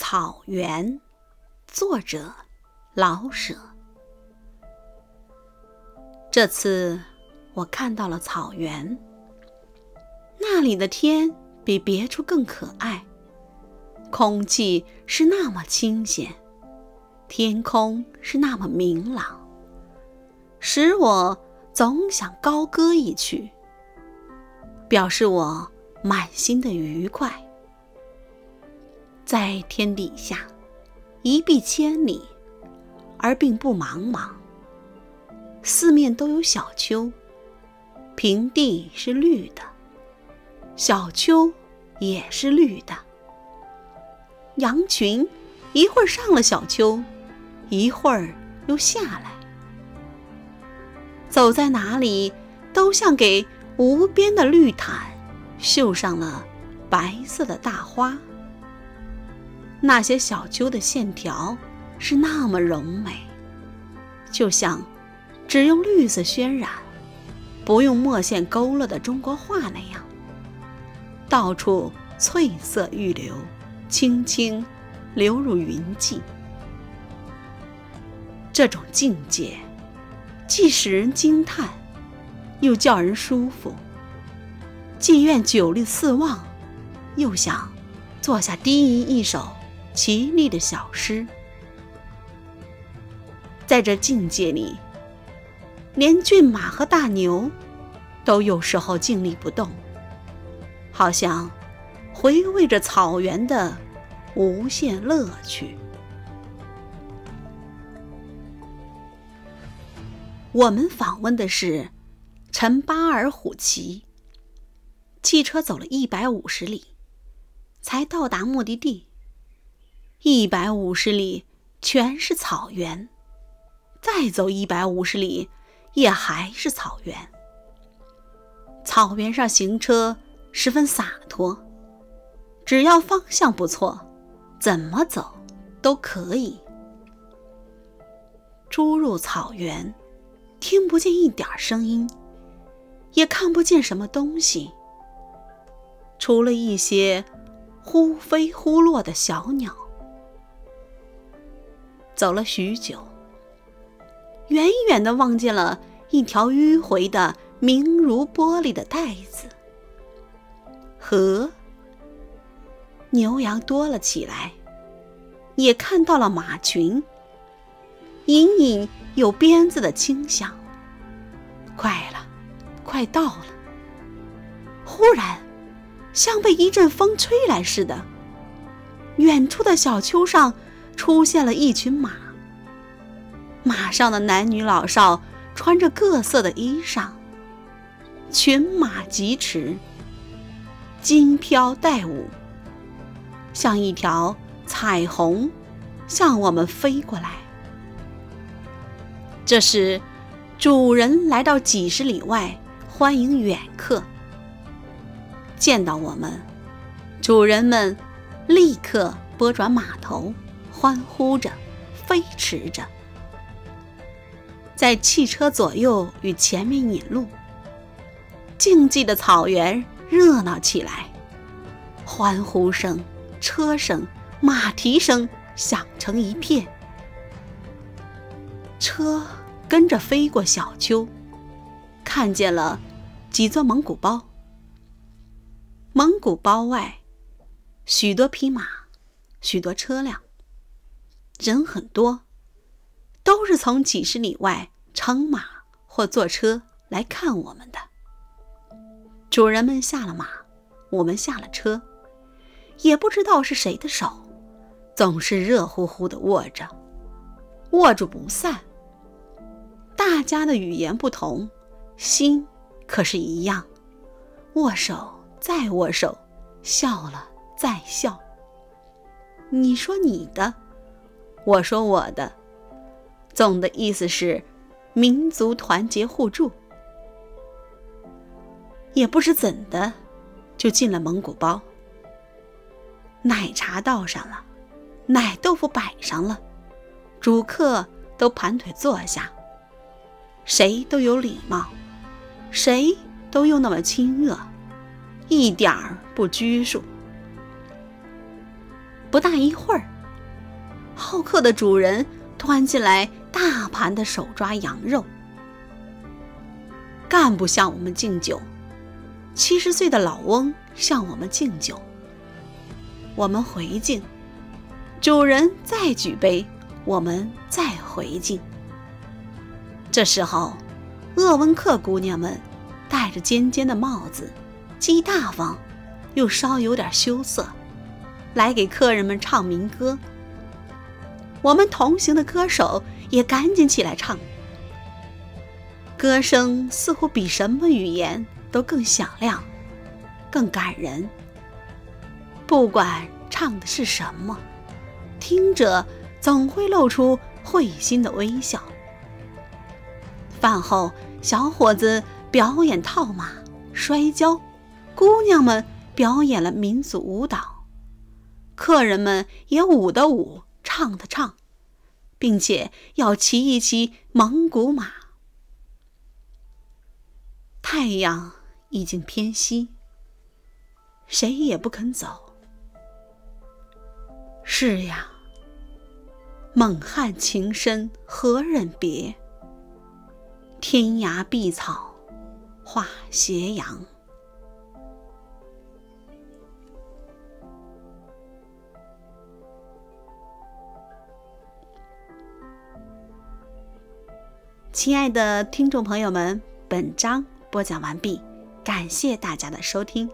草原，作者老舍。这次我看到了草原，那里的天比别处更可爱，空气是那么清闲，天空是那么明朗，使我总想高歌一曲，表示我满心的愉快。在天底下，一碧千里，而并不茫茫。四面都有小丘，平地是绿的，小丘也是绿的。羊群一会儿上了小丘，一会儿又下来，走在哪里都像给无边的绿毯绣上了白色的大花。那些小丘的线条是那么柔美，就像只用绿色渲染，不用墨线勾勒的中国画那样，到处翠色欲流，轻轻流入云际。这种境界，既使人惊叹，又叫人舒服；既愿久立四望，又想坐下低吟一首。奇丽的小诗，在这境界里，连骏马和大牛都有时候静立不动，好像回味着草原的无限乐趣。我们访问的是陈巴尔虎旗，汽车走了一百五十里，才到达目的地。一百五十里全是草原，再走一百五十里也还是草原。草原上行车十分洒脱，只要方向不错，怎么走都可以。出入草原，听不见一点声音，也看不见什么东西，除了一些忽飞忽落的小鸟。走了许久，远远的望见了一条迂回的、明如玻璃的带子。河，牛羊多了起来，也看到了马群，隐隐有鞭子的清响。快了，快到了！忽然，像被一阵风吹来似的，远处的小丘上。出现了一群马，马上的男女老少穿着各色的衣裳，群马疾驰，金飘带舞，像一条彩虹向我们飞过来。这时主人来到几十里外欢迎远客，见到我们，主人们立刻拨转马头。欢呼着，飞驰着，在汽车左右与前面引路。静寂的草原热闹起来，欢呼声、车声、马蹄声响成一片。车跟着飞过小丘，看见了几座蒙古包。蒙古包外，许多匹马，许多车辆。人很多，都是从几十里外乘马或坐车来看我们的。主人们下了马，我们下了车，也不知道是谁的手，总是热乎乎的握着，握住不散。大家的语言不同，心可是一样，握手再握手，笑了再笑。你说你的。我说我的，总的意思是民族团结互助。也不知怎的，就进了蒙古包。奶茶倒上了，奶豆腐摆上了，主客都盘腿坐下。谁都有礼貌，谁都又那么亲热，一点儿不拘束。不大一会儿，好客的主人端进来大盘的手抓羊肉。干部向我们敬酒，七十岁的老翁向我们敬酒。我们回敬，主人再举杯，我们再回敬。这时候，鄂温克姑娘们戴着尖尖的帽子，既大方，又稍有点羞涩，来给客人们唱民歌。我们同行的歌手也赶紧起来唱。歌声似乎比什么语言都更响亮，更感人。不管唱的是什么，听者总会露出会心的微笑。饭后，小伙子表演套马、摔跤，姑娘们表演了民族舞蹈，客人们也舞的舞、唱的唱，并且要骑一骑蒙古马。太阳已经偏西，谁也不肯走。是呀，蒙汉情深何忍别？天涯碧草化斜阳。亲爱的听众朋友们，本章。播讲完毕，感谢大家的收听。